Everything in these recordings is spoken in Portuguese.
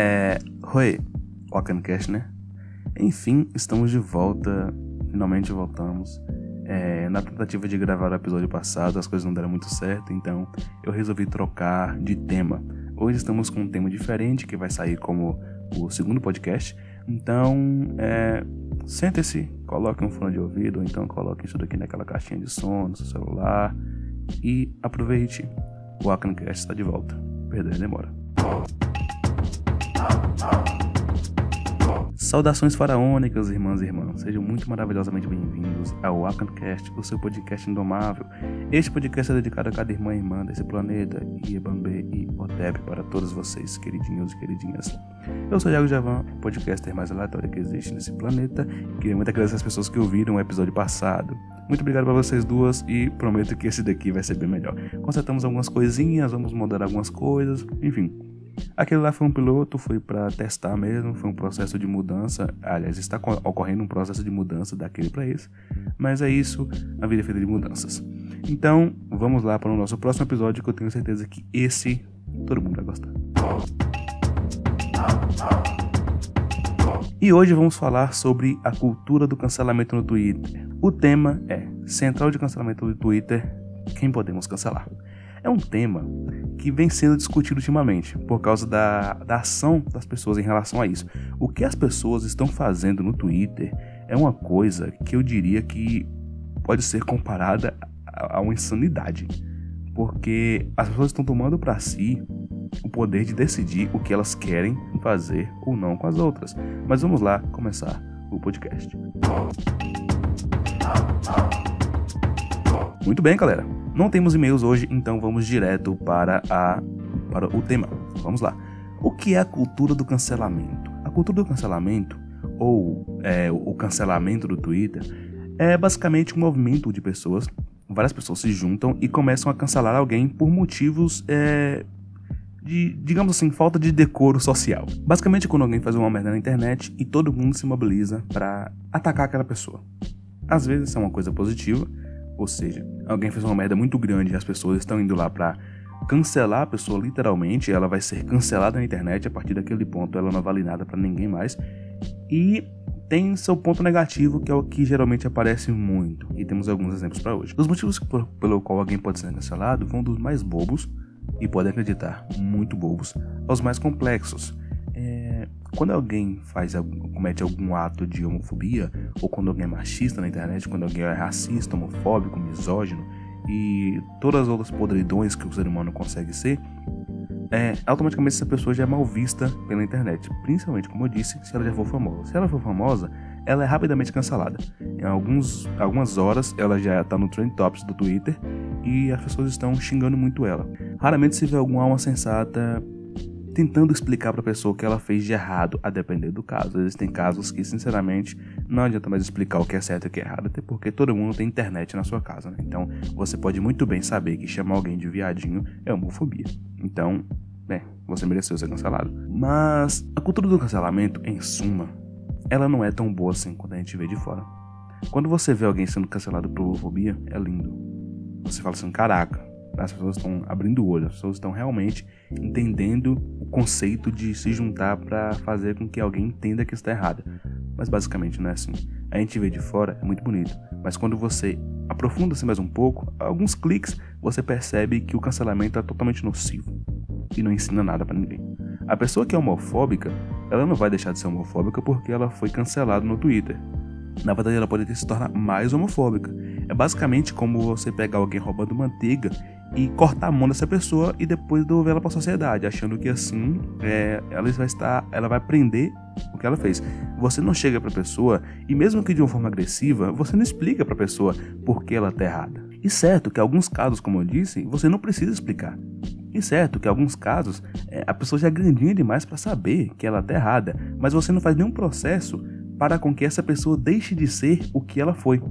É. Oi, Wakancast, né? Enfim, estamos de volta. Finalmente voltamos. É, na tentativa de gravar o episódio passado, as coisas não deram muito certo, então eu resolvi trocar de tema. Hoje estamos com um tema diferente que vai sair como o segundo podcast. Então, é, sente-se, coloque um fone de ouvido, ou então coloque isso daqui naquela caixinha de som no seu celular e aproveite. O Akancast está de volta. Perder demora. Saudações faraônicas, irmãs e irmãos. Sejam muito maravilhosamente bem-vindos ao Akancast, o seu podcast indomável. Este podcast é dedicado a cada irmã e irmã desse planeta, Iebambê e Otep, para todos vocês, queridinhos e queridinhas. Eu sou Iago Javan, o podcaster mais aleatório que existe nesse planeta. Queria muito agradecer as pessoas que ouviram o episódio passado. Muito obrigado para vocês duas e prometo que esse daqui vai ser bem melhor. Consertamos algumas coisinhas, vamos mudar algumas coisas, enfim. Aquele lá foi um piloto, foi para testar mesmo, foi um processo de mudança. Aliás, está ocorrendo um processo de mudança daquele para esse. Mas é isso, a vida é feita de mudanças. Então, vamos lá para o nosso próximo episódio que eu tenho certeza que esse todo mundo vai gostar. E hoje vamos falar sobre a cultura do cancelamento no Twitter. O tema é Central de Cancelamento do Twitter, quem podemos cancelar? É um tema que vem sendo discutido ultimamente por causa da, da ação das pessoas em relação a isso. O que as pessoas estão fazendo no Twitter é uma coisa que eu diria que pode ser comparada a, a uma insanidade, porque as pessoas estão tomando para si o poder de decidir o que elas querem fazer ou não com as outras. Mas vamos lá começar o podcast. Muito bem, galera. Não temos e-mails hoje, então vamos direto para, a, para o tema. Vamos lá. O que é a cultura do cancelamento? A cultura do cancelamento, ou é, o cancelamento do Twitter, é basicamente um movimento de pessoas. Várias pessoas se juntam e começam a cancelar alguém por motivos é, de, digamos assim, falta de decoro social. Basicamente, quando alguém faz uma merda na internet e todo mundo se mobiliza para atacar aquela pessoa. Às vezes isso é uma coisa positiva, ou seja, alguém fez uma merda muito grande e as pessoas estão indo lá pra cancelar a pessoa literalmente, ela vai ser cancelada na internet, a partir daquele ponto ela não vale nada para ninguém mais. E tem seu ponto negativo, que é o que geralmente aparece muito, e temos alguns exemplos para hoje. Os motivos por, pelo qual alguém pode ser cancelado vão dos mais bobos, e podem acreditar, muito bobos, aos mais complexos. Quando alguém faz comete algum ato de homofobia, ou quando alguém é machista na internet, quando alguém é racista, homofóbico, misógino e todas as outras podridões que o ser humano consegue ser, é, automaticamente essa pessoa já é mal vista pela internet. Principalmente, como eu disse, se ela já for famosa. Se ela for famosa, ela é rapidamente cancelada. Em alguns, algumas horas, ela já está no Trend Tops do Twitter e as pessoas estão xingando muito ela. Raramente se vê alguma alma sensata tentando explicar para a pessoa o que ela fez de errado, a depender do caso. Existem casos que, sinceramente, não adianta mais explicar o que é certo e o que é errado, até porque todo mundo tem internet na sua casa, né? Então, você pode muito bem saber que chamar alguém de viadinho é homofobia. Então, né, você mereceu ser cancelado. Mas a cultura do cancelamento, em suma, ela não é tão boa assim quando a gente vê de fora. Quando você vê alguém sendo cancelado por homofobia, é lindo. Você fala assim, caraca, as pessoas estão abrindo o olho, as pessoas estão realmente entendendo o conceito de se juntar para fazer com que alguém entenda que está errado. Mas basicamente não é assim. A gente vê de fora, é muito bonito, mas quando você aprofunda-se mais um pouco, alguns cliques, você percebe que o cancelamento é totalmente nocivo e não ensina nada para ninguém. A pessoa que é homofóbica, ela não vai deixar de ser homofóbica porque ela foi cancelada no Twitter. Na verdade, ela pode se tornar mais homofóbica. É basicamente como você pegar alguém roubando manteiga e cortar a mão dessa pessoa e depois devolver ela para a sociedade, achando que assim é, ela vai estar, ela vai aprender o que ela fez. Você não chega para a pessoa e mesmo que de uma forma agressiva, você não explica para a pessoa por que ela está errada. E certo que alguns casos, como eu disse, você não precisa explicar. E certo que alguns casos é, a pessoa já é grandinha demais para saber que ela está errada, mas você não faz nenhum processo para com que essa pessoa deixe de ser o que ela foi.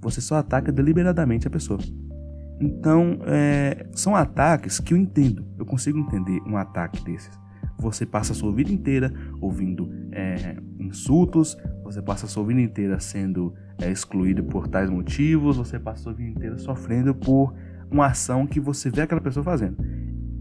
Você só ataca deliberadamente a pessoa. Então, é, são ataques que eu entendo. Eu consigo entender um ataque desses. Você passa a sua vida inteira ouvindo é, insultos, você passa a sua vida inteira sendo é, excluído por tais motivos, você passa a sua vida inteira sofrendo por uma ação que você vê aquela pessoa fazendo.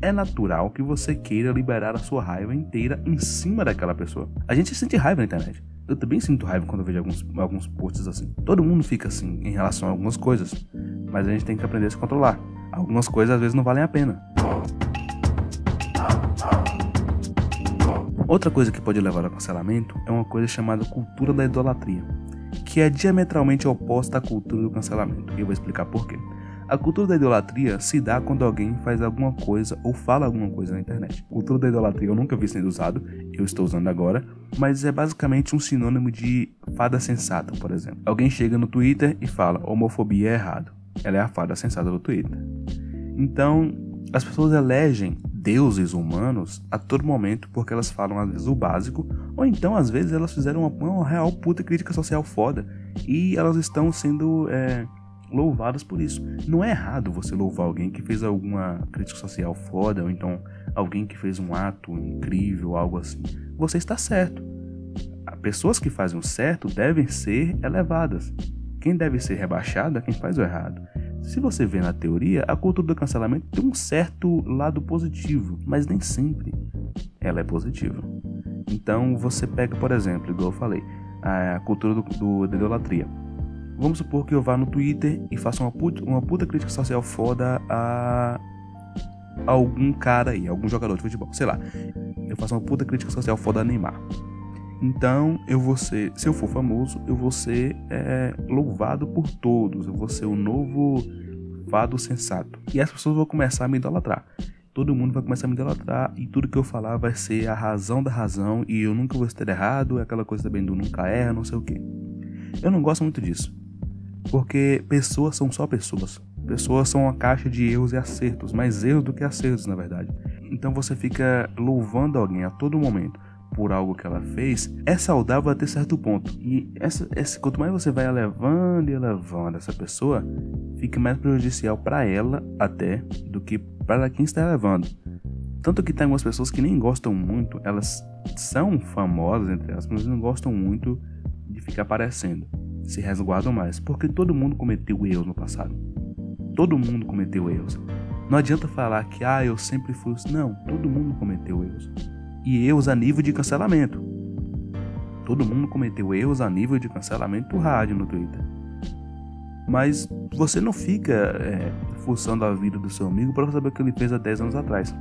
é natural que você queira liberar a sua raiva inteira em cima daquela pessoa. A gente sente raiva na internet. Eu também sinto raiva quando eu vejo alguns, alguns posts assim. Todo mundo fica assim em relação a algumas coisas, mas a gente tem que aprender a se controlar. Algumas coisas às vezes não valem a pena. Outra coisa que pode levar ao cancelamento é uma coisa chamada cultura da idolatria, que é diametralmente oposta à cultura do cancelamento. E eu vou explicar por quê. A cultura da idolatria se dá quando alguém faz alguma coisa ou fala alguma coisa na internet. Cultura da idolatria eu nunca vi sendo usado, eu estou usando agora, mas é basicamente um sinônimo de fada sensata, por exemplo. Alguém chega no Twitter e fala: homofobia é errado. Ela é a fada sensata do Twitter. Então, as pessoas elegem deuses humanos a todo momento porque elas falam às vezes o básico, ou então às vezes elas fizeram uma, uma real puta crítica social foda e elas estão sendo. É, louvadas por isso. Não é errado você louvar alguém que fez alguma crítica social foda, ou então alguém que fez um ato incrível, algo assim. Você está certo. Pessoas que fazem o certo devem ser elevadas. Quem deve ser rebaixado é quem faz o errado. Se você vê na teoria, a cultura do cancelamento tem um certo lado positivo, mas nem sempre ela é positiva. Então você pega, por exemplo, igual eu falei, a cultura do, do, da idolatria. Vamos supor que eu vá no Twitter e faça uma puta, uma puta crítica social foda a algum cara aí, algum jogador de futebol, sei lá. Eu faço uma puta crítica social foda a Neymar. Então eu vou ser, se eu for famoso, eu vou ser é, louvado por todos. Eu vou ser o novo fado sensato. E as pessoas vão começar a me idolatrar. Todo mundo vai começar a me idolatrar e tudo que eu falar vai ser a razão da razão e eu nunca vou estar errado, é aquela coisa também do nunca erra, não sei o que. Eu não gosto muito disso. Porque pessoas são só pessoas. Pessoas são uma caixa de erros e acertos, mais erros do que acertos, na verdade. Então você fica louvando alguém a todo momento por algo que ela fez, é saudável até certo ponto. E essa, essa, quanto mais você vai elevando e elevando essa pessoa, fica mais prejudicial para ela até do que para quem está elevando. Tanto que tem algumas pessoas que nem gostam muito, elas são famosas entre elas, mas não gostam muito de ficar aparecendo se resguardam mais, porque todo mundo cometeu erros no passado. Todo mundo cometeu erros. Não adianta falar que ah, eu sempre fui. Não, todo mundo cometeu erros. E erros a nível de cancelamento. Todo mundo cometeu erros a nível de cancelamento do rádio no Twitter. Mas você não fica é, forçando a vida do seu amigo para saber o que ele fez há 10 anos atrás.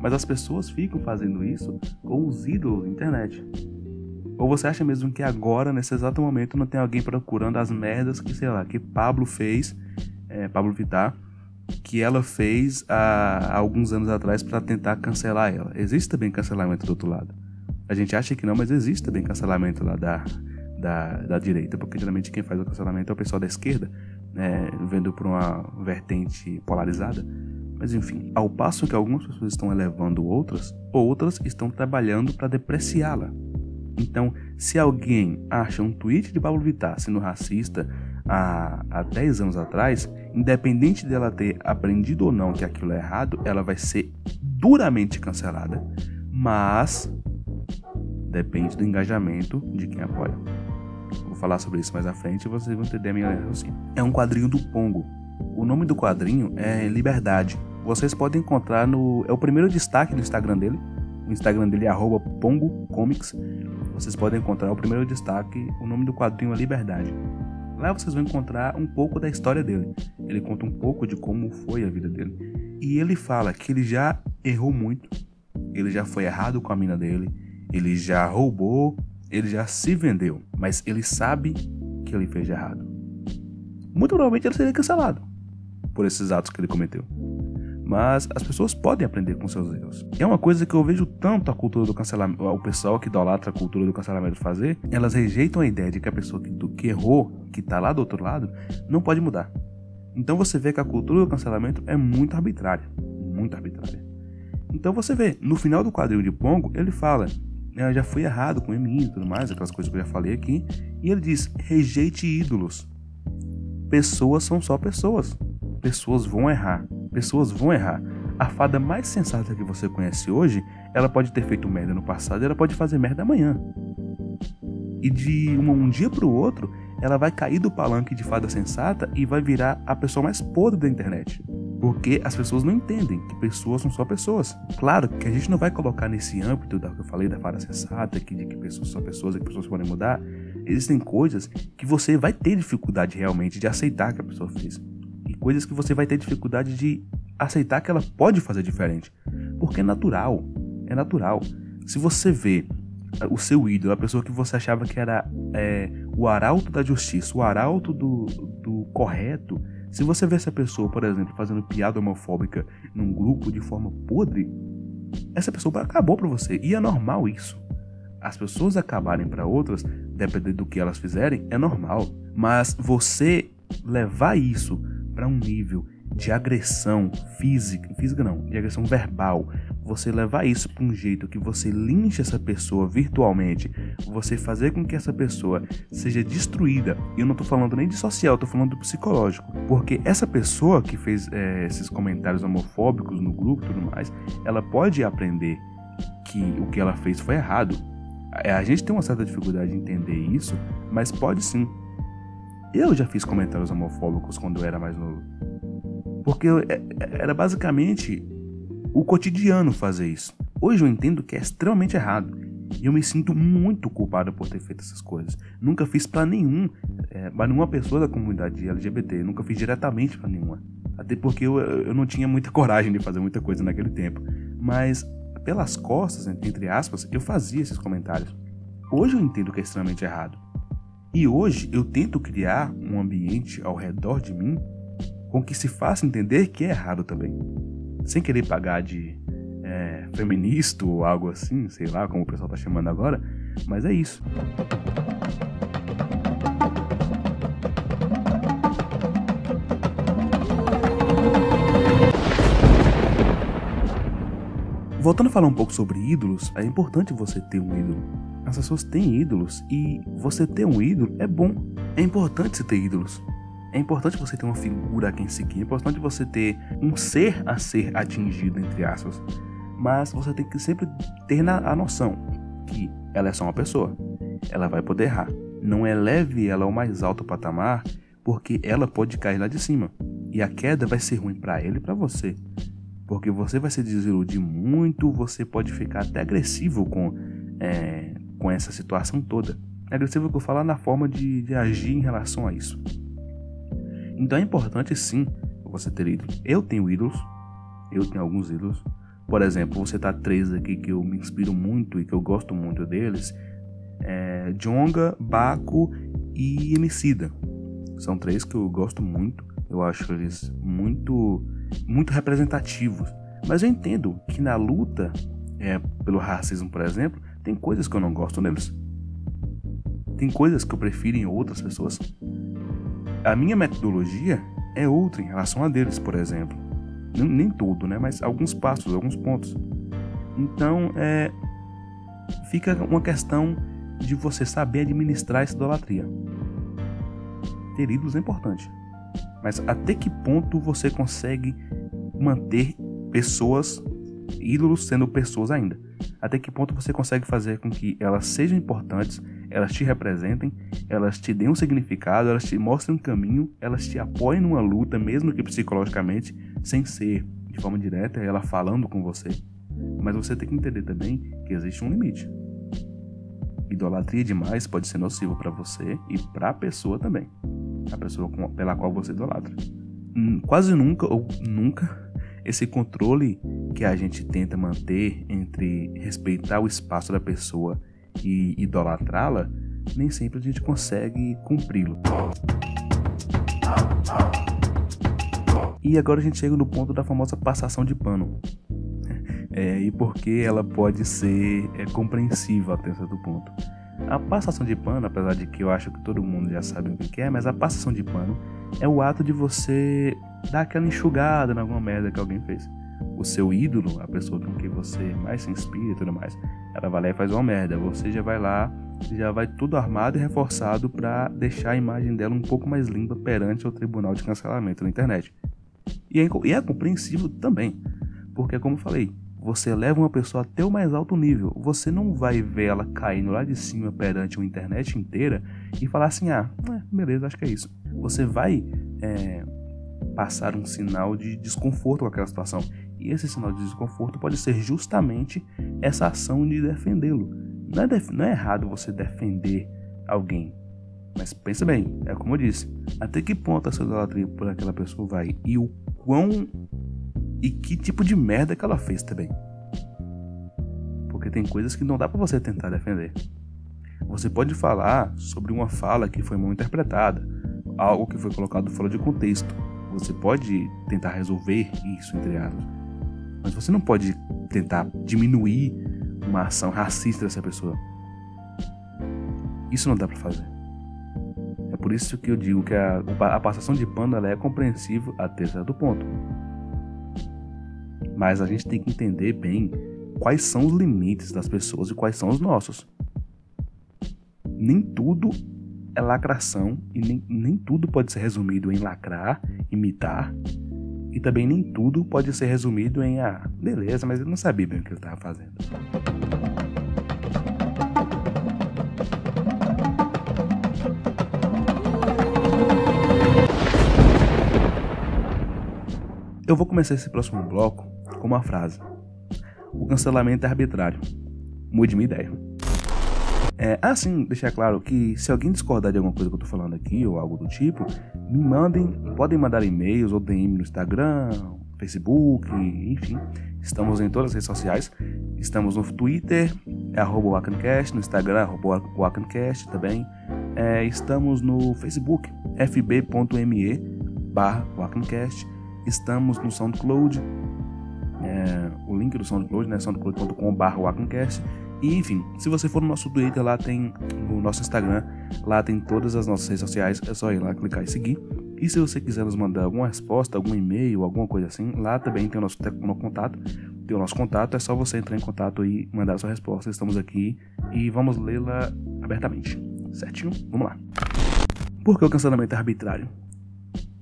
Mas as pessoas ficam fazendo isso com os ídolos na internet. Ou você acha mesmo que agora, nesse exato momento, não tem alguém procurando as merdas que, sei lá, que Pablo fez, é, Pablo Vittar, que ela fez há, alguns anos atrás para tentar cancelar ela? Existe também cancelamento do outro lado. A gente acha que não, mas existe também cancelamento lá da, da, da direita, porque geralmente quem faz o cancelamento é o pessoal da esquerda, né, vendo por uma vertente polarizada. Mas enfim, ao passo que algumas pessoas estão elevando outras, outras estão trabalhando para depreciá-la. Então, se alguém acha um tweet de Pablo Vittar sendo racista há, há 10 anos atrás, independente dela ter aprendido ou não que aquilo é errado, ela vai ser duramente cancelada, mas depende do engajamento de quem apoia. Vou falar sobre isso mais à frente e vocês vão entender a minha raciocínio. É um quadrinho do Pongo. O nome do quadrinho é Liberdade. Vocês podem encontrar no. É o primeiro destaque do Instagram dele. O Instagram dele é @pongocomics vocês podem encontrar o primeiro destaque, o nome do quadrinho é Liberdade. Lá vocês vão encontrar um pouco da história dele. Ele conta um pouco de como foi a vida dele. E ele fala que ele já errou muito. Ele já foi errado com a mina dele. Ele já roubou. Ele já se vendeu. Mas ele sabe que ele fez de errado. Muito provavelmente ele seria cancelado por esses atos que ele cometeu mas as pessoas podem aprender com seus erros. É uma coisa que eu vejo tanto a cultura do cancelamento, o pessoal que idolatra a cultura do cancelamento fazer, elas rejeitam a ideia de que a pessoa que, que errou, que tá lá do outro lado, não pode mudar. Então você vê que a cultura do cancelamento é muito arbitrária, muito arbitrária. Então você vê, no final do quadrinho de Pongo, ele fala, eu já fui errado com mim e tudo mais, aquelas coisas que eu já falei aqui, e ele diz, rejeite ídolos. Pessoas são só pessoas. Pessoas vão errar pessoas vão errar. A fada mais sensata que você conhece hoje, ela pode ter feito merda no passado e ela pode fazer merda amanhã. E de um, dia para o outro, ela vai cair do palanque de fada sensata e vai virar a pessoa mais podre da internet. Porque as pessoas não entendem que pessoas são só pessoas. Claro que a gente não vai colocar nesse âmbito da que eu falei da fala sensata, que, de que pessoas são pessoas e que pessoas podem mudar. Existem coisas que você vai ter dificuldade realmente de aceitar que a pessoa fez. Coisas que você vai ter dificuldade de aceitar que ela pode fazer diferente. Porque é natural. É natural. Se você vê o seu ídolo, a pessoa que você achava que era é, o arauto da justiça, o arauto do, do correto, se você vê essa pessoa, por exemplo, fazendo piada homofóbica num grupo de forma podre, essa pessoa acabou para você. E é normal isso. As pessoas acabarem para outras, dependendo do que elas fizerem, é normal. Mas você levar isso para um nível de agressão física, física não, de agressão verbal, você levar isso para um jeito que você linche essa pessoa virtualmente, você fazer com que essa pessoa seja destruída, e eu não estou falando nem de social, estou falando do psicológico, porque essa pessoa que fez é, esses comentários homofóbicos no grupo e tudo mais, ela pode aprender que o que ela fez foi errado. A gente tem uma certa dificuldade de entender isso, mas pode sim. Eu já fiz comentários homofóbicos quando eu era mais novo. Porque é, era basicamente o cotidiano fazer isso. Hoje eu entendo que é extremamente errado. E eu me sinto muito culpado por ter feito essas coisas. Nunca fiz para nenhum, é, para nenhuma pessoa da comunidade LGBT. Nunca fiz diretamente para nenhuma. Até porque eu, eu não tinha muita coragem de fazer muita coisa naquele tempo. Mas pelas costas, entre aspas, eu fazia esses comentários. Hoje eu entendo que é extremamente errado. E hoje eu tento criar um ambiente ao redor de mim com que se faça entender que é errado também. Sem querer pagar de é, feminista ou algo assim, sei lá como o pessoal tá chamando agora, mas é isso. Voltando a falar um pouco sobre ídolos, é importante você ter um ídolo. As pessoas têm ídolos e você ter um ídolo é bom. É importante você ter ídolos. É importante você ter uma figura a quem seguir, é importante você ter um ser a ser atingido, entre aspas. Mas você tem que sempre ter na, a noção que ela é só uma pessoa. Ela vai poder errar. Não eleve ela ao mais alto patamar, porque ela pode cair lá de cima. E a queda vai ser ruim para ele e para você. Porque você vai se desiludir muito, você pode ficar até agressivo com, é, com essa situação toda. Agressivo que eu falo na forma de, de agir em relação a isso. Então é importante sim você ter ídolos. Eu tenho ídolos, eu tenho alguns ídolos. Por exemplo, você tá três aqui que eu me inspiro muito e que eu gosto muito deles. É Jonga, Baco e Emicida. São três que eu gosto muito. Eu acho eles muito, muito representativos. Mas eu entendo que na luta é, pelo racismo, por exemplo, tem coisas que eu não gosto neles. Tem coisas que eu prefiro em outras pessoas. A minha metodologia é outra em relação a deles, por exemplo. Nem, nem tudo, né? Mas alguns passos, alguns pontos. Então, é, fica uma questão de você saber administrar essa idolatria. Ter ídolos é importante. Mas até que ponto você consegue manter pessoas, ídolos sendo pessoas ainda? Até que ponto você consegue fazer com que elas sejam importantes elas te representem, elas te deem um significado, elas te mostrem um caminho, elas te apoiem numa luta, mesmo que psicologicamente, sem ser de forma direta, ela falando com você. Mas você tem que entender também que existe um limite. Idolatria demais pode ser nocivo para você e para a pessoa também, a pessoa pela qual você idolatra. Hum, quase nunca ou nunca esse controle que a gente tenta manter entre respeitar o espaço da pessoa e idolatrá-la, nem sempre a gente consegue cumpri-lo. E agora a gente chega no ponto da famosa passação de pano. É, e porque ela pode ser é, compreensiva até certo ponto. A passação de pano, apesar de que eu acho que todo mundo já sabe o que é, mas a passação de pano é o ato de você dar aquela enxugada em alguma merda que alguém fez o seu ídolo, a pessoa com quem você mais se inspira e tudo mais, ela vai lá e faz uma merda. Você já vai lá, já vai tudo armado e reforçado para deixar a imagem dela um pouco mais limpa perante o tribunal de cancelamento na internet. E é, e é compreensível também, porque como eu falei, você leva uma pessoa até o mais alto nível. Você não vai ver ela caindo lá de cima perante a internet inteira e falar assim: ah, é, beleza, acho que é isso. Você vai é, passar um sinal de desconforto com aquela situação. E esse sinal de desconforto pode ser justamente essa ação de defendê-lo. Não é, def não é errado você defender alguém, mas pensa bem, é como eu disse, até que ponto a sua idolatria por aquela pessoa vai e o quão e que tipo de merda que ela fez também. Porque tem coisas que não dá para você tentar defender. Você pode falar sobre uma fala que foi mal interpretada, algo que foi colocado fora de contexto. Você pode tentar resolver isso, entre aspas. Mas você não pode tentar diminuir uma ação racista dessa pessoa. Isso não dá para fazer. É por isso que eu digo que a, a passação de pano é compreensível até certo ponto. Mas a gente tem que entender bem quais são os limites das pessoas e quais são os nossos. Nem tudo é lacração e nem, nem tudo pode ser resumido em lacrar, imitar. E também nem tudo pode ser resumido em ah, beleza, mas ele não sabia bem o que ele estava fazendo. Eu vou começar esse próximo bloco com uma frase: O cancelamento é arbitrário. Mude minha ideia. É, ah, sim, deixar claro que se alguém discordar de alguma coisa que eu tô falando aqui ou algo do tipo, me mandem, podem mandar e-mails ou DM no Instagram, Facebook, enfim. Estamos em todas as redes sociais. Estamos no Twitter, é arroba no Instagram, arroba também. É, estamos no Facebook, fb.me barra. Estamos no SoundCloud, é, o link do SoundCloud, né, soundcloud.com barra Wakancast. E enfim, se você for no nosso Twitter, lá tem no nosso Instagram, lá tem todas as nossas redes sociais, é só ir lá clicar e seguir. E se você quiser nos mandar alguma resposta, algum e-mail, alguma coisa assim, lá também tem o nosso, no contato. Tem o nosso contato, é só você entrar em contato e mandar a sua resposta. Estamos aqui e vamos lê-la abertamente. Certinho? Vamos lá. Por que o cancelamento é arbitrário?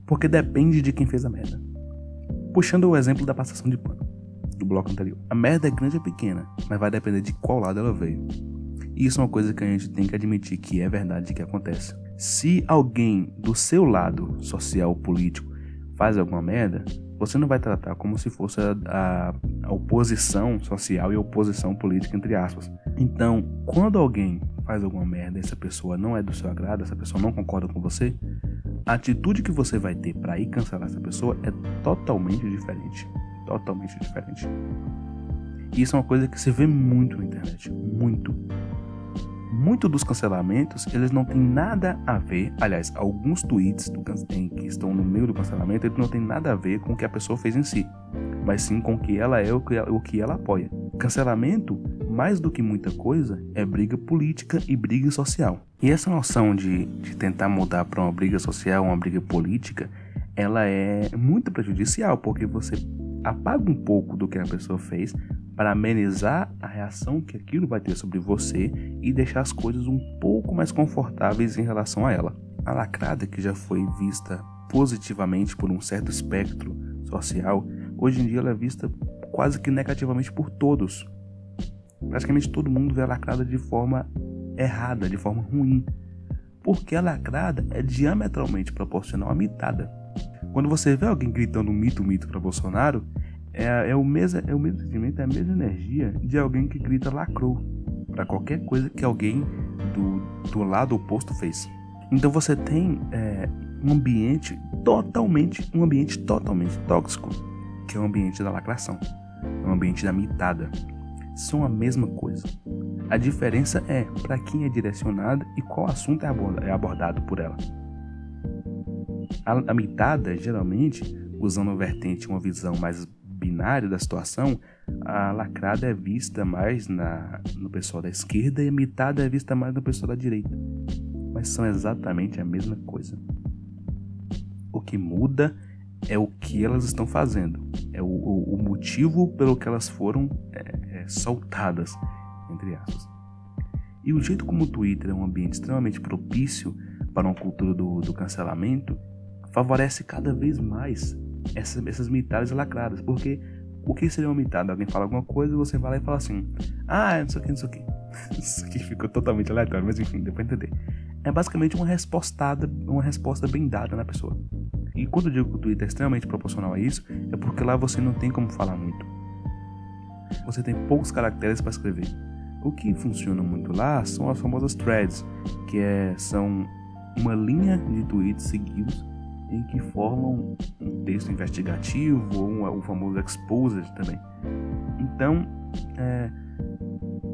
Porque depende de quem fez a merda. Puxando o exemplo da passação de pano do bloco anterior. A merda é grande ou pequena, mas vai depender de qual lado ela veio. E isso é uma coisa que a gente tem que admitir que é verdade que acontece. Se alguém do seu lado social político faz alguma merda, você não vai tratar como se fosse a, a, a, oposição social e a oposição política, entre aspas. Então, quando alguém faz alguma merda e essa pessoa não é do seu agrado, essa pessoa não concorda com você, a atitude que você vai ter para ir cancelar essa pessoa é totalmente diferente totalmente diferente. E isso é uma coisa que se vê muito na internet, muito. Muito dos cancelamentos, eles não têm nada a ver, aliás, alguns tweets do, que estão no meio do cancelamento, eles não têm nada a ver com o que a pessoa fez em si, mas sim com o que ela é, o que, o que ela apoia. Cancelamento, mais do que muita coisa, é briga política e briga social. E essa noção de, de tentar mudar para uma briga social, uma briga política, ela é muito prejudicial, porque você apaga um pouco do que a pessoa fez para amenizar a reação que aquilo vai ter sobre você e deixar as coisas um pouco mais confortáveis em relação a ela. A lacrada, que já foi vista positivamente por um certo espectro social, hoje em dia ela é vista quase que negativamente por todos. Praticamente todo mundo vê a lacrada de forma errada, de forma ruim. Porque a lacrada é diametralmente proporcional à mitada. Quando você vê alguém gritando mito, mito para Bolsonaro, é, é, o mesmo, é o mesmo sentimento, é a mesma energia de alguém que grita lacrou para qualquer coisa que alguém do, do lado oposto fez. Então você tem é, um ambiente totalmente, um ambiente totalmente tóxico, que é o ambiente da lacração, é o ambiente da mitada. São a mesma coisa. A diferença é para quem é direcionada e qual assunto é, é abordado por ela. A, mitada, geralmente, usando a vertente uma visão mais binária da situação, a lacrada é vista mais na, no pessoal da esquerda e a mitada é vista mais no pessoal da direita. Mas são exatamente a mesma coisa. O que muda é o que elas estão fazendo, é o, o, o motivo pelo que elas foram é, é, soltadas, entre aspas. E o jeito como o Twitter é um ambiente extremamente propício para uma cultura do, do cancelamento favorece cada vez mais essas, essas mitadas lacradas. Porque o que seria uma mitada? Alguém fala alguma coisa você vai lá e fala assim: Ah, não sei o que, não sei o que. Isso aqui ficou totalmente aleatório, mas enfim, deu pra entender. É basicamente uma respostada, uma resposta bem dada na pessoa. E quando eu digo que o Twitter é extremamente proporcional a isso, é porque lá você não tem como falar muito. Você tem poucos caracteres para escrever. O que funciona muito lá são as famosas threads, que é, são uma linha de tweets seguidos em que formam um texto investigativo ou um, o famoso exposed também. Então, é,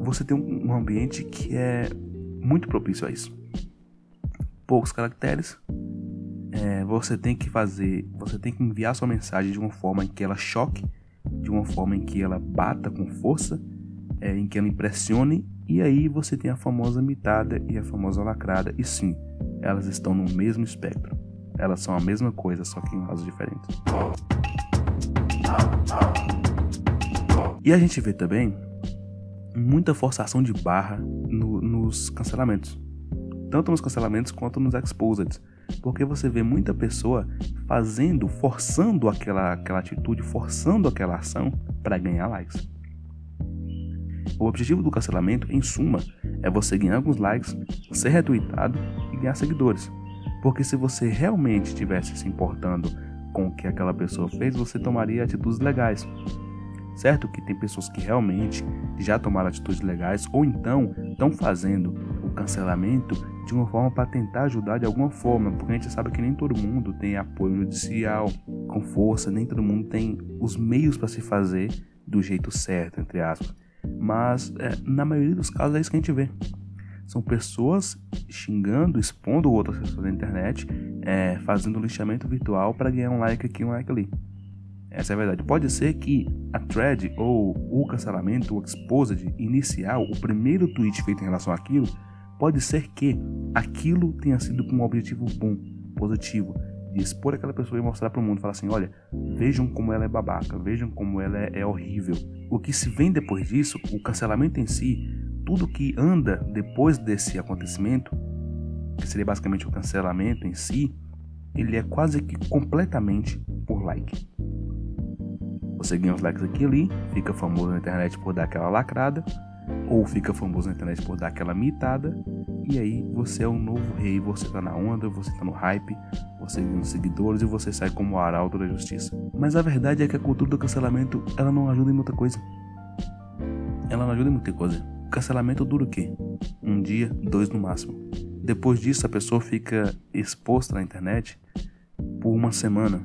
você tem um, um ambiente que é muito propício a isso. Poucos caracteres, é, você tem que fazer, você tem que enviar sua mensagem de uma forma em que ela choque, de uma forma em que ela bata com força, é, em que ela impressione, e aí você tem a famosa mitada e a famosa lacrada, e sim, elas estão no mesmo espectro. Elas são a mesma coisa, só que em lados diferentes. E a gente vê também muita forçação de barra no, nos cancelamentos. Tanto nos cancelamentos quanto nos exposed. Porque você vê muita pessoa fazendo, forçando aquela, aquela atitude, forçando aquela ação para ganhar likes. O objetivo do cancelamento, em suma, é você ganhar alguns likes, ser retweetado e ganhar seguidores. Porque se você realmente estivesse se importando com o que aquela pessoa fez, você tomaria atitudes legais. Certo que tem pessoas que realmente já tomaram atitudes legais ou então estão fazendo o cancelamento de uma forma para tentar ajudar de alguma forma, porque a gente sabe que nem todo mundo tem apoio judicial com força, nem todo mundo tem os meios para se fazer do jeito certo, entre aspas. Mas é, na maioria dos casos é isso que a gente vê. São pessoas xingando, expondo outras pessoas na internet, é, fazendo lixamento virtual para ganhar um like aqui, um like ali. Essa é a verdade. Pode ser que a thread ou o cancelamento, o exposed inicial, o primeiro tweet feito em relação àquilo, pode ser que aquilo tenha sido com um objetivo bom, positivo, de expor aquela pessoa e mostrar para o mundo, falar assim, olha, vejam como ela é babaca, vejam como ela é, é horrível. O que se vem depois disso, o cancelamento em si, tudo que anda depois desse acontecimento, que seria basicamente o cancelamento em si, ele é quase que completamente por like. Você ganha os likes aqui e ali, fica famoso na internet por dar aquela lacrada, ou fica famoso na internet por dar aquela mitada, e aí você é o novo rei, você tá na onda, você tá no hype, você ganha seguidores e você sai como o arauto da justiça. Mas a verdade é que a cultura do cancelamento, ela não ajuda em muita coisa. Ela não ajuda em muita coisa. Cancelamento dura o quê? Um dia, dois no máximo. Depois disso, a pessoa fica exposta na internet por uma semana,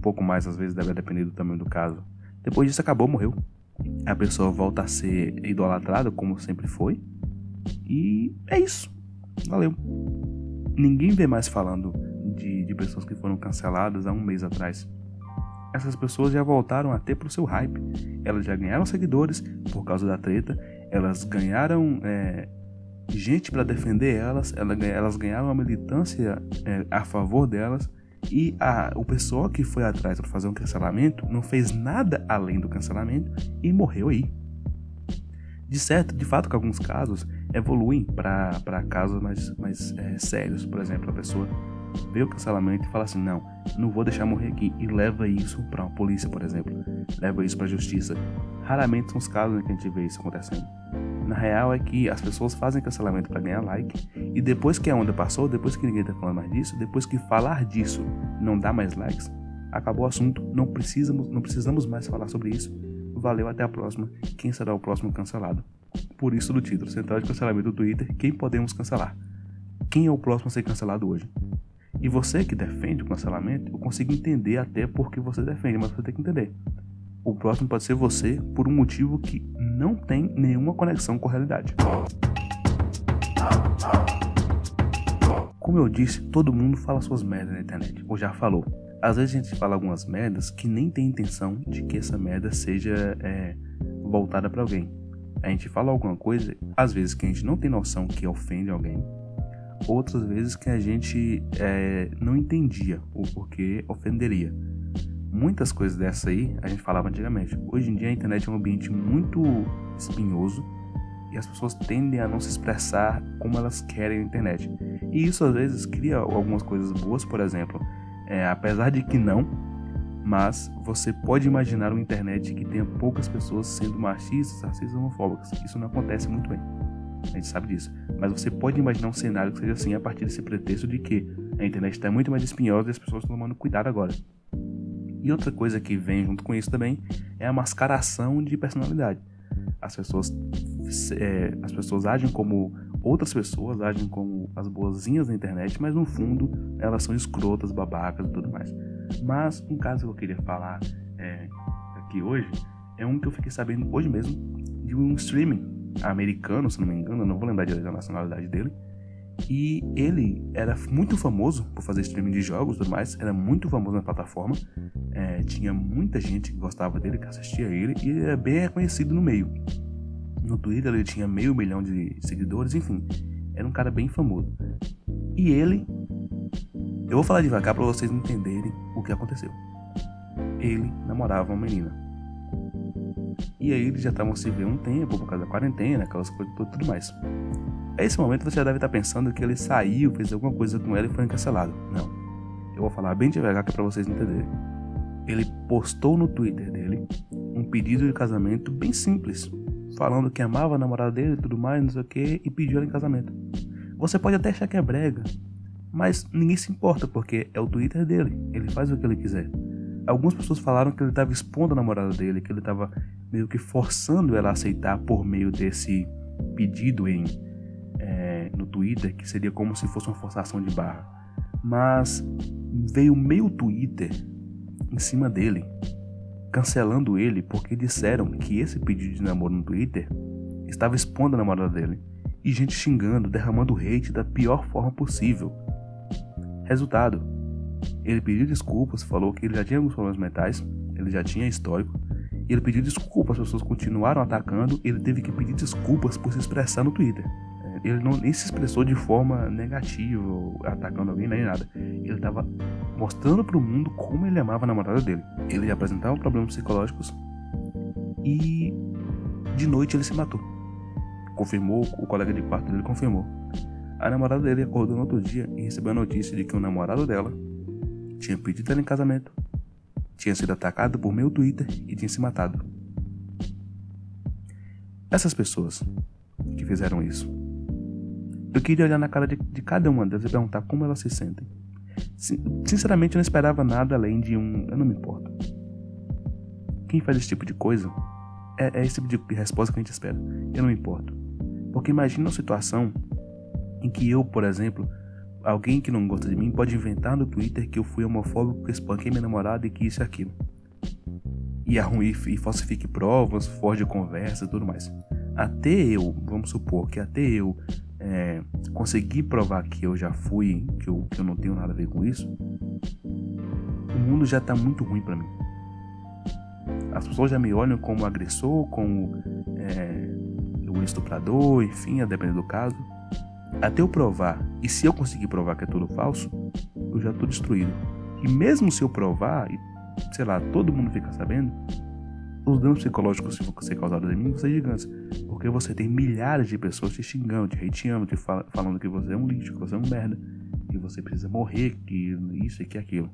pouco mais, às vezes deve depender do tamanho do caso. Depois disso acabou, morreu. A pessoa volta a ser idolatrada, como sempre foi. E é isso. Valeu. Ninguém vê mais falando de, de pessoas que foram canceladas há um mês atrás. Essas pessoas já voltaram a ter pro seu hype. Elas já ganharam seguidores por causa da treta. Elas ganharam é, gente para defender elas. Elas ganharam uma militância é, a favor delas. E a, o pessoal que foi atrás para fazer um cancelamento não fez nada além do cancelamento e morreu aí. De certo, de fato que alguns casos evoluem para casos mais, mais é, sérios. Por exemplo, a pessoa vê o cancelamento e fala assim: não, não vou deixar morrer aqui. E leva isso para a polícia, por exemplo. Leva isso para a justiça. Raramente são os casos em que a gente vê isso acontecendo. Na real é que as pessoas fazem cancelamento para ganhar like e depois que a onda passou, depois que ninguém tá falando mais disso, depois que falar disso não dá mais likes, acabou o assunto, não precisamos, não precisamos mais falar sobre isso. Valeu, até a próxima. Quem será o próximo cancelado? Por isso do título, Central de Cancelamento do Twitter, quem podemos cancelar? Quem é o próximo a ser cancelado hoje? E você que defende o cancelamento, eu consigo entender até porque você defende, mas você tem que entender. O próximo pode ser você por um motivo que não tem nenhuma conexão com a realidade. Como eu disse, todo mundo fala suas merdas na internet, ou já falou. Às vezes a gente fala algumas merdas que nem tem intenção de que essa merda seja é, voltada para alguém. A gente fala alguma coisa, às vezes que a gente não tem noção que ofende alguém, outras vezes que a gente é, não entendia o porquê ofenderia muitas coisas dessas aí a gente falava antigamente. Hoje em dia a internet é um ambiente muito espinhoso e as pessoas tendem a não se expressar como elas querem na internet. E isso às vezes cria algumas coisas boas, por exemplo, é, apesar de que não, mas você pode imaginar uma internet que tenha poucas pessoas sendo machistas, racistas, homofóbicas. Isso não acontece muito bem. A gente sabe disso. Mas você pode imaginar um cenário que seja assim a partir desse pretexto de que A internet está muito mais espinhosa e as pessoas estão tomando cuidado agora. E outra coisa que vem junto com isso também é a mascaração de personalidade. As pessoas, é, as pessoas agem como outras pessoas, agem como as boazinhas da internet, mas no fundo elas são escrotas, babacas e tudo mais. Mas um caso que eu queria falar é, aqui hoje é um que eu fiquei sabendo hoje mesmo de um streaming americano, se não me engano, não vou lembrar direito da nacionalidade dele. E ele era muito famoso por fazer streaming de jogos e tudo mais, era muito famoso na plataforma. É, tinha muita gente que gostava dele, que assistia ele, e ele era bem reconhecido no meio. No Twitter ele tinha meio milhão de seguidores, enfim, era um cara bem famoso. E ele. Eu vou falar devagar para vocês entenderem o que aconteceu. Ele namorava uma menina. E aí eles já estavam se vendo um tempo por causa da quarentena, aquelas coisas tudo mais. A esse momento você já deve estar pensando que ele saiu, fez alguma coisa com ela e foi encarcelado. Não. Eu vou falar bem devagar que é pra vocês entenderem. Ele postou no Twitter dele um pedido de casamento bem simples, falando que amava a namorada dele e tudo mais, não sei o que, e pediu ela em casamento. Você pode até achar que é brega, mas ninguém se importa porque é o Twitter dele, ele faz o que ele quiser. Algumas pessoas falaram que ele estava expondo a namorada dele, que ele estava meio que forçando ela a aceitar por meio desse pedido em é, no Twitter, que seria como se fosse uma forçação de barra. Mas veio meio Twitter em cima dele, cancelando ele porque disseram que esse pedido de namoro no Twitter estava expondo a namorada dele. E gente xingando, derramando hate da pior forma possível. Resultado: ele pediu desculpas, falou que ele já tinha alguns problemas mentais, ele já tinha histórico, ele pediu desculpas, as pessoas continuaram atacando, ele teve que pedir desculpas por se expressar no Twitter. É, ele não nem se expressou de forma negativa, atacando alguém, nem nada. Ele estava mostrando para o mundo como ele amava a namorada dele. Ele apresentava problemas psicológicos e de noite ele se matou. Confirmou, o colega de quarto dele confirmou. A namorada dele acordou no outro dia e recebeu a notícia de que o namorado dela tinha pedido ela em casamento, tinha sido atacado por meu Twitter e tinha se matado. Essas pessoas que fizeram isso, eu queria olhar na cara de, de cada uma delas e perguntar como elas se sentem. Sinceramente, eu não esperava nada além de um eu não me importo. Quem faz esse tipo de coisa é, é esse tipo de resposta que a gente espera. Eu não me importo. Porque imagina uma situação em que eu, por exemplo, alguém que não gosta de mim pode inventar no Twitter que eu fui homofóbico, que espanquei minha namorada e que isso e aquilo. E arrume e falsifique provas, forge conversa e tudo mais. Até eu, vamos supor que até eu é, conseguir provar que eu já fui, que eu, que eu não tenho nada a ver com isso, o mundo já tá muito ruim para mim. As pessoas já me olham como agressor, como é, o estuprador, enfim, a depender do caso. Até eu provar, e se eu conseguir provar que é tudo falso, eu já estou destruído. E mesmo se eu provar, e sei lá, todo mundo fica sabendo, os danos psicológicos que vão ser causados em mim vão ser gigantes. Porque você tem milhares de pessoas te xingando, te hateando, te fal falando que você é um lixo, que você é um merda, que você precisa morrer, que isso e que aquilo.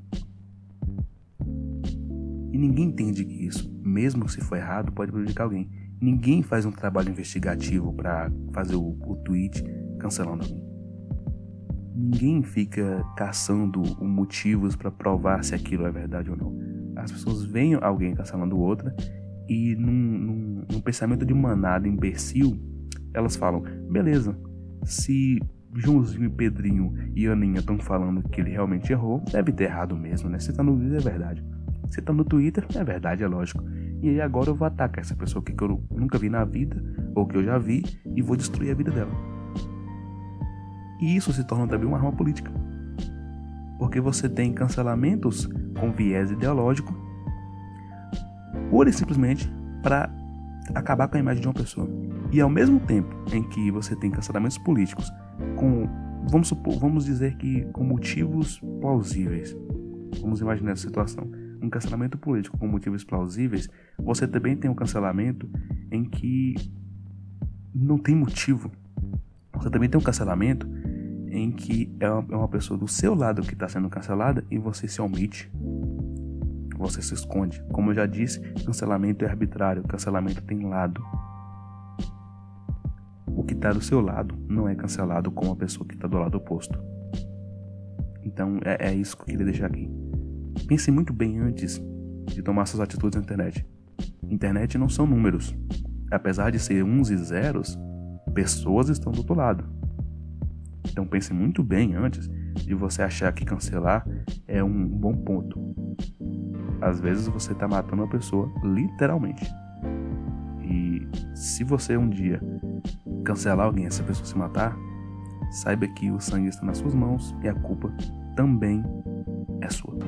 E ninguém entende que isso, mesmo se for errado, pode prejudicar alguém. Ninguém faz um trabalho investigativo para fazer o, o tweet cancelando alguém. Ninguém fica caçando motivos para provar se aquilo é verdade ou não. As pessoas veem alguém cancelando outra e num, num, num pensamento de manada imbecil, elas falam: beleza, se Joãozinho e Pedrinho e Aninha estão falando que ele realmente errou, deve ter errado mesmo, né? Se tá no vídeo é verdade. Se tá no Twitter, é verdade, é lógico. E aí agora eu vou atacar essa pessoa que eu nunca vi na vida, ou que eu já vi, e vou destruir a vida dela. E isso se torna também uma arma política. Porque você tem cancelamentos com viés ideológico, pura e simplesmente para acabar com a imagem de uma pessoa. E ao mesmo tempo em que você tem cancelamentos políticos com, vamos supor, vamos dizer que com motivos plausíveis. Vamos imaginar essa situação. Um cancelamento político com motivos plausíveis, você também tem um cancelamento em que não tem motivo. Você também tem um cancelamento em que é uma, é uma pessoa do seu lado que está sendo cancelada e você se omite, você se esconde. Como eu já disse, cancelamento é arbitrário, cancelamento tem lado. O que está do seu lado não é cancelado como a pessoa que está do lado oposto. Então Então é, é isso que eu queria deixar aqui. Pense muito bem antes de tomar suas atitudes na internet. Internet não são números. Apesar de ser uns e zeros, pessoas estão do outro lado. Então pense muito bem antes de você achar que cancelar é um bom ponto. Às vezes você está matando uma pessoa literalmente. E se você um dia cancelar alguém, essa pessoa se matar, saiba que o sangue está nas suas mãos e a culpa também é sua.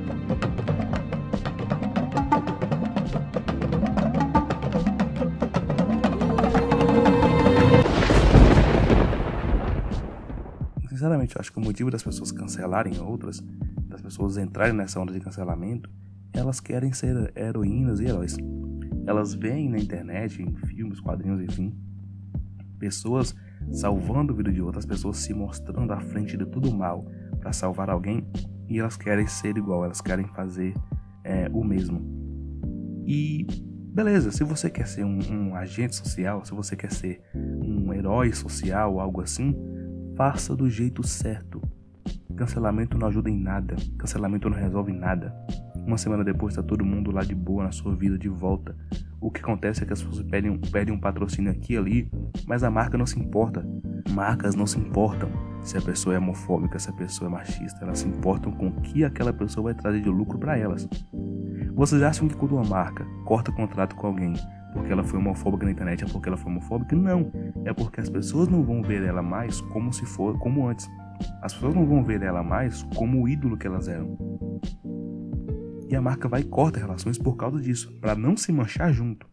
Sinceramente, eu acho que o motivo das pessoas cancelarem outras, das pessoas entrarem nessa onda de cancelamento, elas querem ser heroínas e heróis. Elas veem na internet, em filmes, quadrinhos, enfim, pessoas salvando a vida de outras pessoas, se mostrando à frente de tudo mal para salvar alguém e elas querem ser igual, elas querem fazer é, o mesmo. E beleza, se você quer ser um, um, agente social, se você quer ser um herói social, algo assim, faça do jeito certo. Cancelamento não ajuda em nada, cancelamento não resolve nada. Uma semana depois está todo mundo lá de boa na sua vida de volta. O que acontece é que as pessoas pedem, um patrocínio aqui e ali, mas a marca não se importa. Marcas não se importam se a pessoa é homofóbica, se a pessoa é machista. Elas se importam com o que aquela pessoa vai trazer de lucro para elas. Vocês acham que quando uma marca corta contrato com alguém porque ela foi homofóbica na internet é porque ela foi homofóbica? Não. É porque as pessoas não vão ver ela mais como se for como antes. As pessoas não vão ver ela mais como o ídolo que elas eram. E a marca vai e corta relações por causa disso, para não se manchar junto.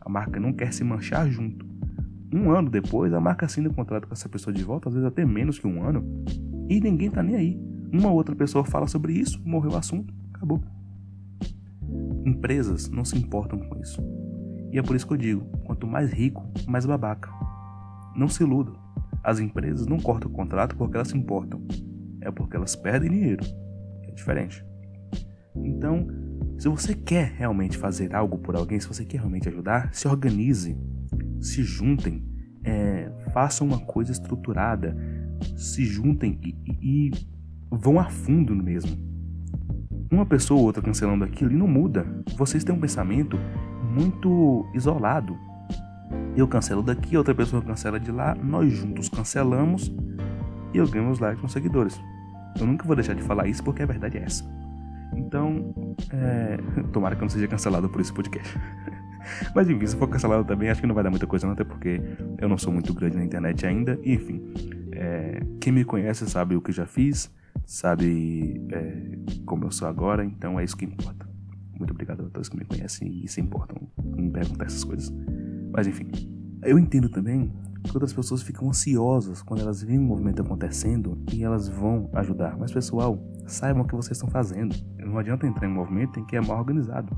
A marca não quer se manchar junto. Um ano depois, a marca assina o contrato com essa pessoa de volta, às vezes até menos que um ano, e ninguém tá nem aí. Uma outra pessoa fala sobre isso, morreu o assunto, acabou. Empresas não se importam com isso. E é por isso que eu digo: quanto mais rico, mais babaca. Não se iludam. As empresas não cortam o contrato porque elas se importam. É porque elas perdem dinheiro. É diferente. Então, se você quer realmente fazer algo por alguém, se você quer realmente ajudar, se organize, se juntem, é, façam uma coisa estruturada, se juntem e, e, e vão a fundo mesmo. Uma pessoa ou outra cancelando aquilo e não muda. Vocês têm um pensamento muito isolado. Eu cancelo daqui, outra pessoa cancela de lá, nós juntos cancelamos e eu ganho os likes com seguidores. Eu nunca vou deixar de falar isso porque a verdade é essa. Então, é... tomara que eu não seja cancelado por esse podcast. Mas enfim, se for cancelado também, acho que não vai dar muita coisa, não, até porque eu não sou muito grande na internet ainda. E, enfim, é... quem me conhece sabe o que já fiz, sabe é... como eu sou agora, então é isso que importa. Muito obrigado a todos que me conhecem e se importam em me perguntar essas coisas. Mas enfim, eu entendo também que outras pessoas ficam ansiosas quando elas veem um movimento acontecendo e elas vão ajudar. Mas pessoal, saibam o que vocês estão fazendo. Não adianta entrar em um movimento em que é mal organizado.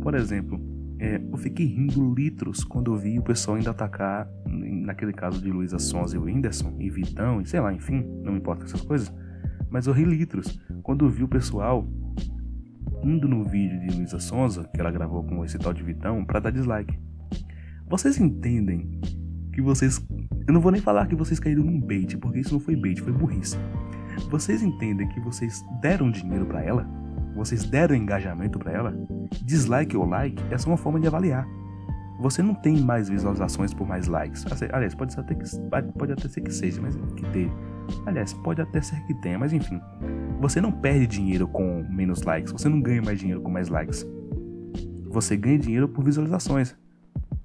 Por exemplo, é, eu fiquei rindo litros quando eu vi o pessoal ainda atacar, naquele caso de Luísa Sons e Whindersson e Vitão e sei lá, enfim, não importa essas coisas. Mas eu ri litros quando eu vi o pessoal indo no vídeo de Luísa Sonza, que ela gravou com esse tal de Vitão, para dar dislike. Vocês entendem que vocês. Eu não vou nem falar que vocês caíram num bait, porque isso não foi bait, foi burrice. Vocês entendem que vocês deram dinheiro para ela? Vocês deram engajamento para ela? Dislike ou like é só uma forma de avaliar. Você não tem mais visualizações por mais likes. Aliás, pode até, que, pode até ser que seja, mas que ter. Aliás, pode até ser que tenha, mas enfim. Você não perde dinheiro com menos likes. Você não ganha mais dinheiro com mais likes. Você ganha dinheiro por visualizações.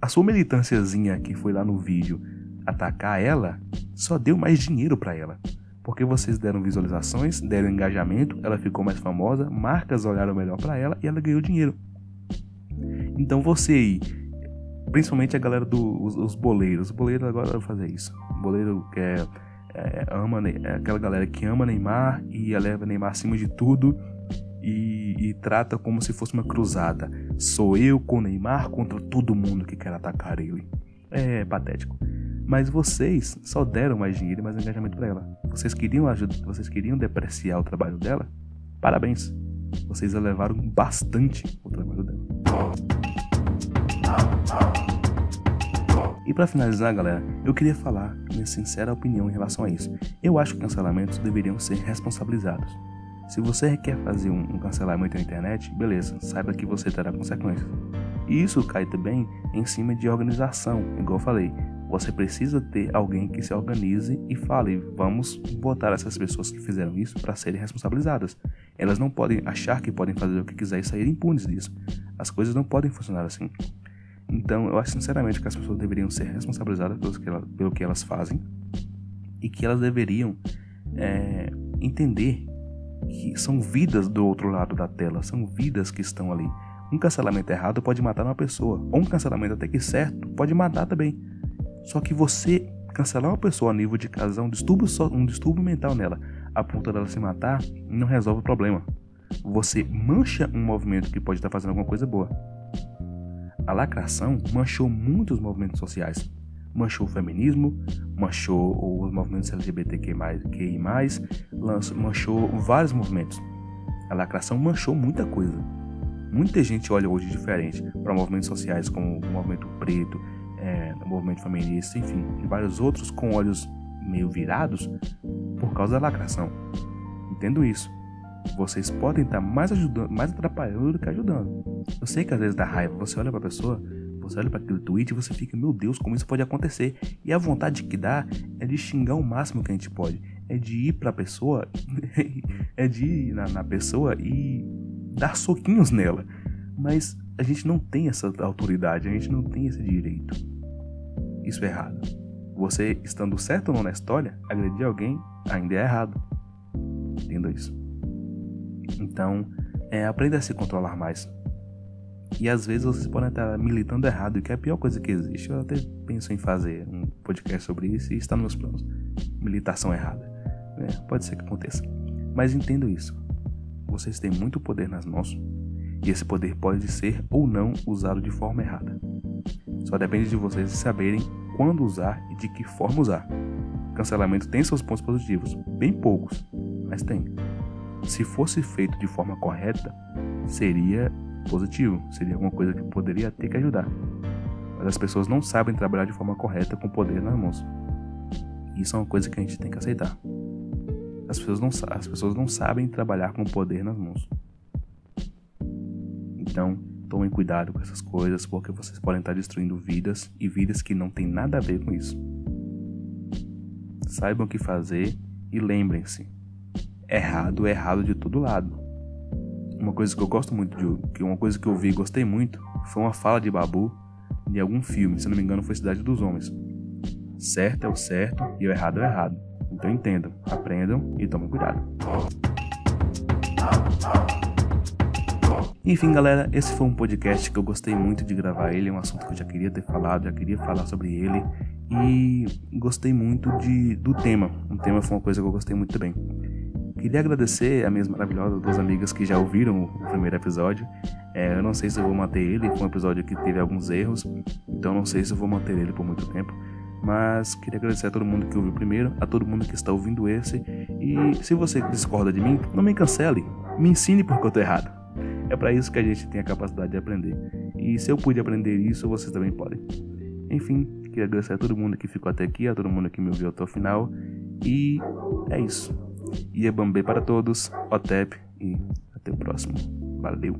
A sua militânciazinha que foi lá no vídeo atacar ela só deu mais dinheiro para ela. Porque vocês deram visualizações, deram engajamento, ela ficou mais famosa, marcas olharam melhor para ela e ela ganhou dinheiro. Então você aí, principalmente a galera dos do, os boleiros, os boleiros agora vão fazer isso. O boleiro que é, é, ama, é aquela galera que ama Neymar e eleva Neymar acima de tudo e, e, trata como se fosse uma cruzada. Sou eu com Neymar contra todo mundo que quer atacar ele. É patético. Mas vocês só deram mais dinheiro e mais engajamento para ela. Vocês queriam ajudar, vocês queriam depreciar o trabalho dela? Parabéns. Vocês elevaram bastante o trabalho dela. E para finalizar, galera, eu queria falar minha sincera opinião em relação a isso. Eu acho que cancelamentos deveriam ser responsabilizados. Se você quer fazer um, cancelamento na internet, beleza, saiba que você terá consequências. E isso cai também em cima de organização, igual eu falei. Você precisa ter alguém que se organize e fale: vamos botar essas pessoas que fizeram isso para serem responsabilizadas. Elas não podem achar que podem fazer o que quiser e sair impunes disso. As coisas não podem funcionar assim. Então, eu acho sinceramente que as pessoas deveriam ser responsabilizadas pelo que, elas, pelo que elas fazem e que elas deveriam é, entender que são vidas do outro lado da tela, são vidas que estão ali. Um cancelamento errado pode matar uma pessoa, ou um cancelamento até que certo pode matar também. Só que você cancelar uma pessoa a nível de casar um distúrbio, um distúrbio mental nela, a ponto dela se matar, não resolve o problema. Você mancha um movimento que pode estar fazendo alguma coisa boa. A lacração manchou muitos movimentos sociais manchou o feminismo, manchou os movimentos LGBTQI+, manchou vários movimentos. A lacração manchou muita coisa. Muita gente olha hoje diferente para movimentos sociais como o movimento preto, é, o movimento feminista, enfim, e vários outros com olhos meio virados por causa da lacração. Entendo isso. Vocês podem estar mais ajudando, mais atrapalhando do que ajudando. Eu sei que às vezes dá raiva. Você olha para a pessoa, você olha para aquele tweet e você fica, meu Deus, como isso pode acontecer? E a vontade que dá é de xingar o máximo que a gente pode. É de ir para a pessoa, é de ir na, na pessoa e dar soquinhos nela. Mas a gente não tem essa autoridade, a gente não tem esse direito. Isso é errado. Você estando certo ou não na história, agredir alguém ainda é errado. Entenda isso. Então, é, aprenda a se controlar mais. E às vezes vocês podem estar militando errado, que é a pior coisa que existe. Eu até penso em fazer um podcast sobre isso e está nos meus planos. Militação errada. É, pode ser que aconteça. Mas entendo isso. Vocês têm muito poder nas mãos e esse poder pode ser ou não usado de forma errada. Só depende de vocês saberem quando usar e de que forma usar. Cancelamento tem seus pontos positivos, bem poucos, mas tem. Se fosse feito de forma correta, seria positivo, seria alguma coisa que poderia ter que ajudar. Mas as pessoas não sabem trabalhar de forma correta com o poder nas mãos. Isso é uma coisa que a gente tem que aceitar. As pessoas não, as pessoas não sabem trabalhar com o poder nas mãos. Então, tomem cuidado com essas coisas, porque vocês podem estar destruindo vidas e vidas que não têm nada a ver com isso. Saibam o que fazer e lembrem-se: errado errado de todo lado. Uma coisa que eu gosto muito de que uma coisa que eu vi e gostei muito foi uma fala de Babu de algum filme, se não me engano foi Cidade dos Homens. Certo é o certo e o errado é o errado. Então entendam, aprendam e tomem cuidado. Enfim, galera, esse foi um podcast que eu gostei muito de gravar ele, é um assunto que eu já queria ter falado, já queria falar sobre ele e gostei muito de, do tema. O tema foi uma coisa que eu gostei muito também. Queria agradecer a minhas maravilhosas duas amigas que já ouviram o primeiro episódio. É, eu não sei se eu vou manter ele, foi um episódio que teve alguns erros, então não sei se eu vou manter ele por muito tempo. Mas queria agradecer a todo mundo que ouviu primeiro, a todo mundo que está ouvindo esse. E se você discorda de mim, não me cancele, me ensine porque eu estou errado. É para isso que a gente tem a capacidade de aprender. E se eu pude aprender isso, vocês também podem. Enfim, queria agradecer a todo mundo que ficou até aqui, a todo mundo que me ouviu até o final. E é isso. E é Iebambê para todos, OTEP e até o próximo. Valeu!